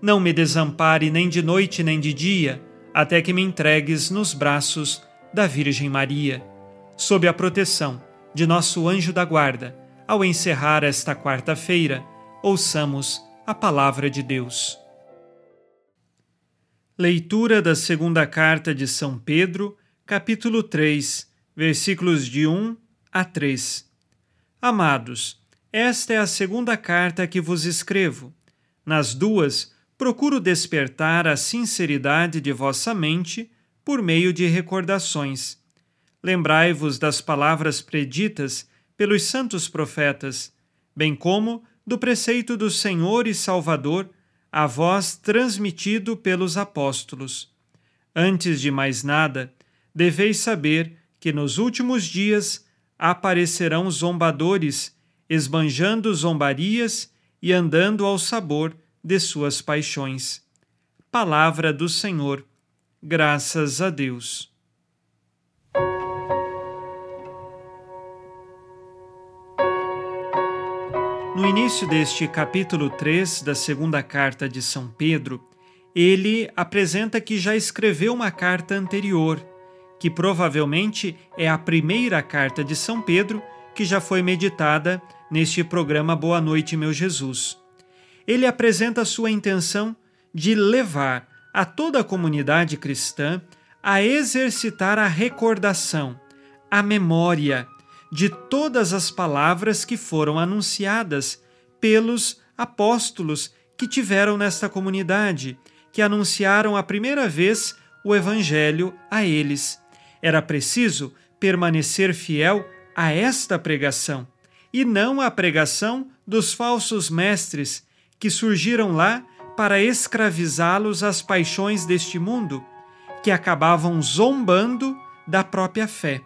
não me desampare nem de noite nem de dia, até que me entregues nos braços da Virgem Maria. Sob a proteção de nosso anjo da guarda, ao encerrar esta quarta-feira, ouçamos a palavra de Deus. Leitura da segunda carta de São Pedro, capítulo 3, versículos de 1 a 3. Amados, esta é a segunda carta que vos escrevo. Nas duas, procuro despertar a sinceridade de vossa mente por meio de recordações. Lembrai-vos das palavras preditas pelos santos profetas, bem como do preceito do Senhor e Salvador, a vós transmitido pelos apóstolos. Antes de mais nada, deveis saber que nos últimos dias aparecerão zombadores, esbanjando zombarias e andando ao sabor de suas paixões. Palavra do Senhor. Graças a Deus. No início deste capítulo 3 da segunda carta de São Pedro, ele apresenta que já escreveu uma carta anterior, que provavelmente é a primeira carta de São Pedro que já foi meditada neste programa Boa Noite, meu Jesus ele apresenta sua intenção de levar a toda a comunidade cristã a exercitar a recordação, a memória de todas as palavras que foram anunciadas pelos apóstolos que tiveram nesta comunidade, que anunciaram a primeira vez o Evangelho a eles. Era preciso permanecer fiel a esta pregação e não à pregação dos falsos mestres que surgiram lá para escravizá-los às paixões deste mundo, que acabavam zombando da própria fé.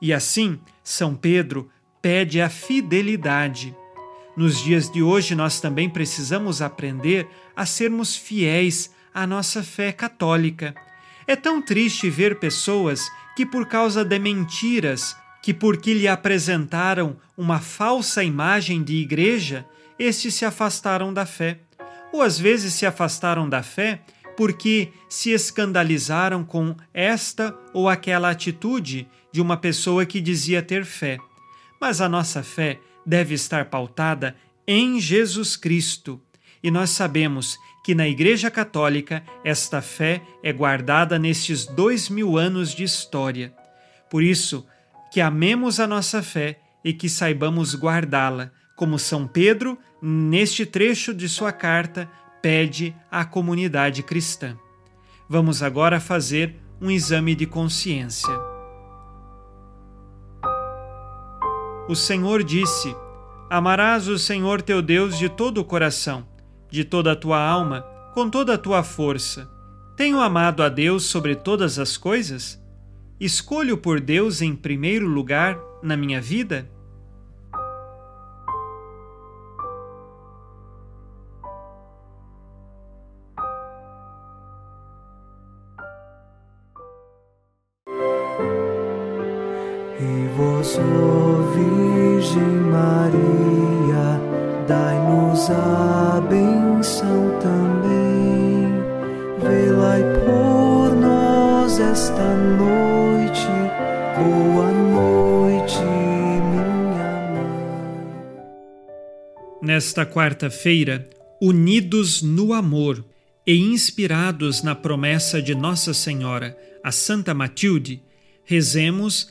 E assim, São Pedro pede a fidelidade. Nos dias de hoje, nós também precisamos aprender a sermos fiéis à nossa fé católica. É tão triste ver pessoas que, por causa de mentiras, que porque lhe apresentaram uma falsa imagem de igreja, estes se afastaram da fé. Ou às vezes se afastaram da fé porque se escandalizaram com esta ou aquela atitude de uma pessoa que dizia ter fé. Mas a nossa fé deve estar pautada em Jesus Cristo. E nós sabemos que na Igreja Católica esta fé é guardada nestes dois mil anos de história. Por isso, que amemos a nossa fé e que saibamos guardá-la, como São Pedro, neste trecho de sua carta, pede à comunidade cristã. Vamos agora fazer um exame de consciência. O Senhor disse: Amarás o Senhor teu Deus de todo o coração, de toda a tua alma, com toda a tua força. Tenho amado a Deus sobre todas as coisas? Escolho por Deus em primeiro lugar na minha vida? Virgem Maria, dai-nos a benção também. Por nós esta noite, boa noite, minha mãe. Nesta quarta-feira, unidos no amor e inspirados na promessa de Nossa Senhora, a Santa Matilde, rezemos